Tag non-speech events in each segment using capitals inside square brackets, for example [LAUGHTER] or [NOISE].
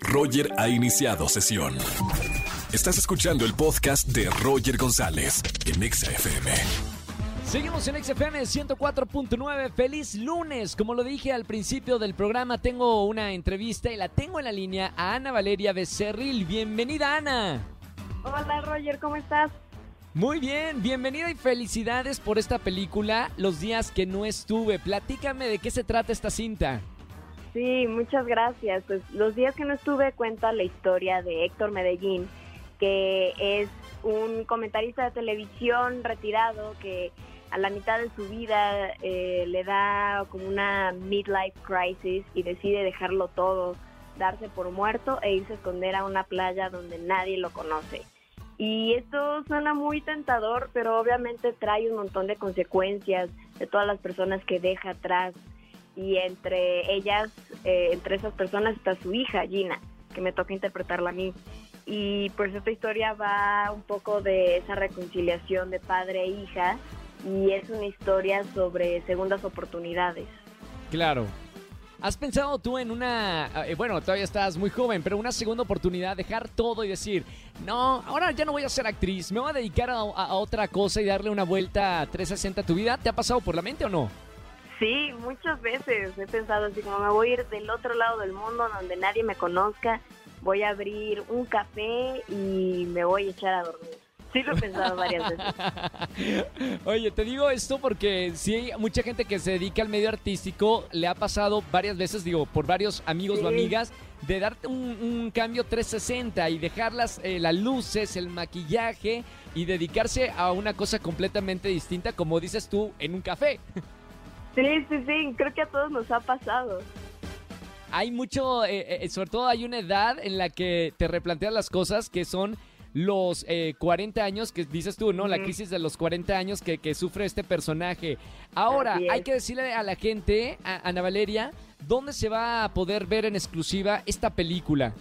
Roger ha iniciado sesión. Estás escuchando el podcast de Roger González en Exa FM. Seguimos en XFM 104.9. Feliz lunes. Como lo dije al principio del programa, tengo una entrevista y la tengo en la línea a Ana Valeria Becerril. Bienvenida, Ana. Hola, Roger, ¿cómo estás? Muy bien, bienvenida y felicidades por esta película, Los días que no estuve. Platícame de qué se trata esta cinta. Sí, muchas gracias. Pues Los días que no estuve cuenta la historia de Héctor Medellín, que es un comentarista de televisión retirado que a la mitad de su vida eh, le da como una midlife crisis y decide dejarlo todo, darse por muerto e irse a esconder a una playa donde nadie lo conoce. Y esto suena muy tentador, pero obviamente trae un montón de consecuencias de todas las personas que deja atrás. Y entre ellas, eh, entre esas personas está su hija, Gina, que me toca interpretarla a mí. Y pues esta historia va un poco de esa reconciliación de padre e hija y es una historia sobre segundas oportunidades. Claro. ¿Has pensado tú en una, eh, bueno, todavía estás muy joven, pero una segunda oportunidad, dejar todo y decir, no, ahora ya no voy a ser actriz, me voy a dedicar a, a otra cosa y darle una vuelta 360 a tu vida? ¿Te ha pasado por la mente o no? Sí, muchas veces he pensado así como me voy a ir del otro lado del mundo donde nadie me conozca, voy a abrir un café y me voy a echar a dormir. Sí lo he pensado varias veces. [LAUGHS] Oye, te digo esto porque sí hay mucha gente que se dedica al medio artístico, le ha pasado varias veces, digo, por varios amigos o amigas, de darte un, cambio 360 y dejar las, eh, las luces, el maquillaje y dedicarse a una cosa completamente distinta, como dices tú, en un café. [LAUGHS] Sí, sí, sí, creo que a todos nos ha pasado hay mucho, eh, eh, sobre todo hay una edad en la que te replanteas las cosas que son los 40 eh, años que dices tú, ¿no? La crisis de los 40 años que, sufre este personaje. Ahora, hay que decirle a la gente, a Ana Valeria, ¿dónde se va a poder ver en exclusiva esta película?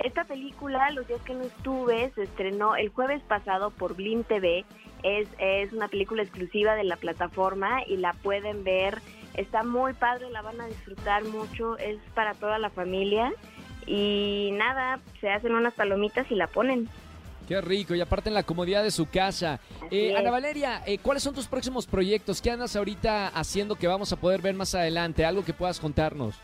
Esta película, Los días que no estuve, se estrenó el jueves pasado por Blim TV. Es, es una película exclusiva de la plataforma y la pueden ver. Está muy padre, la van a disfrutar mucho. Es para toda la familia. Y nada, se hacen unas palomitas y la ponen. Qué rico, y aparte en la comodidad de su casa. Eh, Ana Valeria, eh, ¿cuáles son tus próximos proyectos? ¿Qué andas ahorita haciendo que vamos a poder ver más adelante? ¿Algo que puedas contarnos?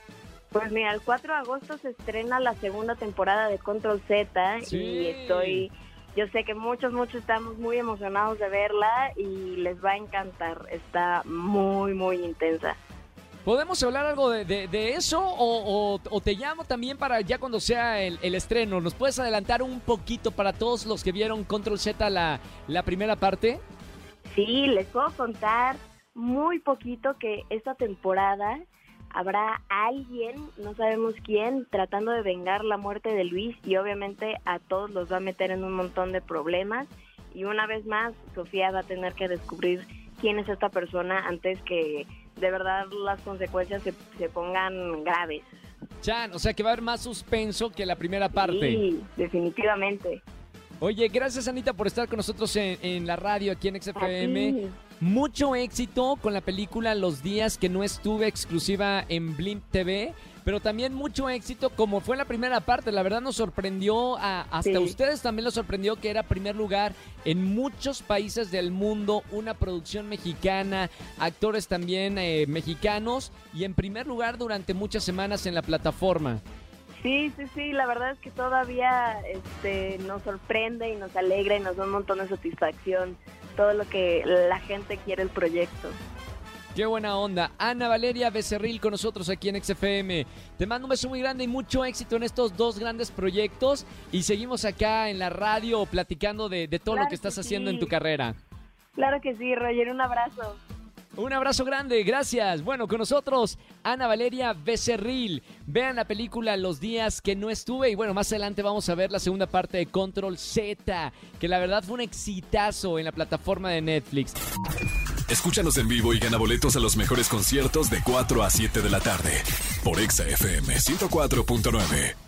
Pues mira, el 4 de agosto se estrena la segunda temporada de Control Z y estoy, yo sé que muchos, muchos estamos muy emocionados de verla y les va a encantar, está muy, muy intensa. ¿Podemos hablar algo de, eso o, te llamo también para ya cuando sea el, estreno? ¿Nos puedes adelantar un poquito para todos los que vieron Control Z la, la primera parte? Sí, les puedo contar muy poquito que esta temporada habrá alguien, no sabemos quién, tratando de vengar la muerte de Luis y obviamente a todos los va a meter en un montón de problemas y una vez más Sofía va a tener que descubrir quién es esta persona antes que de verdad las consecuencias se, se pongan graves. Chan, o sea que va a haber más suspenso que la primera parte. Sí, definitivamente. Oye, gracias Anita por estar con nosotros en, la radio aquí en XFM. Mucho éxito con la película Los días que no estuve exclusiva en Blimp TV pero también mucho éxito como fue la primera parte. La verdad nos sorprendió, a, hasta ustedes también los sorprendió que era primer lugar en muchos países del mundo, una producción mexicana, actores también eh, mexicanos y en primer lugar durante muchas semanas en la plataforma. Sí, sí, sí, la verdad es que todavía este, nos sorprende y nos alegra y nos da un montón de satisfacción todo lo que la gente quiere el proyecto. Qué buena onda. Ana Valeria Becerril con nosotros aquí en XFM. Te mando un beso muy grande y mucho éxito en estos dos grandes proyectos. Y seguimos acá en la radio platicando de, todo lo que estás haciendo en tu carrera. Claro que sí, Roger. Un abrazo. Un abrazo grande, gracias. Bueno, con nosotros Ana Valeria Becerril. Vean la película Los días que no estuve y bueno, más adelante vamos a ver la segunda parte de Control Z, que la verdad fue un exitazo en la plataforma de Netflix. Escúchanos en vivo y gana boletos a los mejores conciertos de 4 a 7 de la tarde por Exa FM 104.9.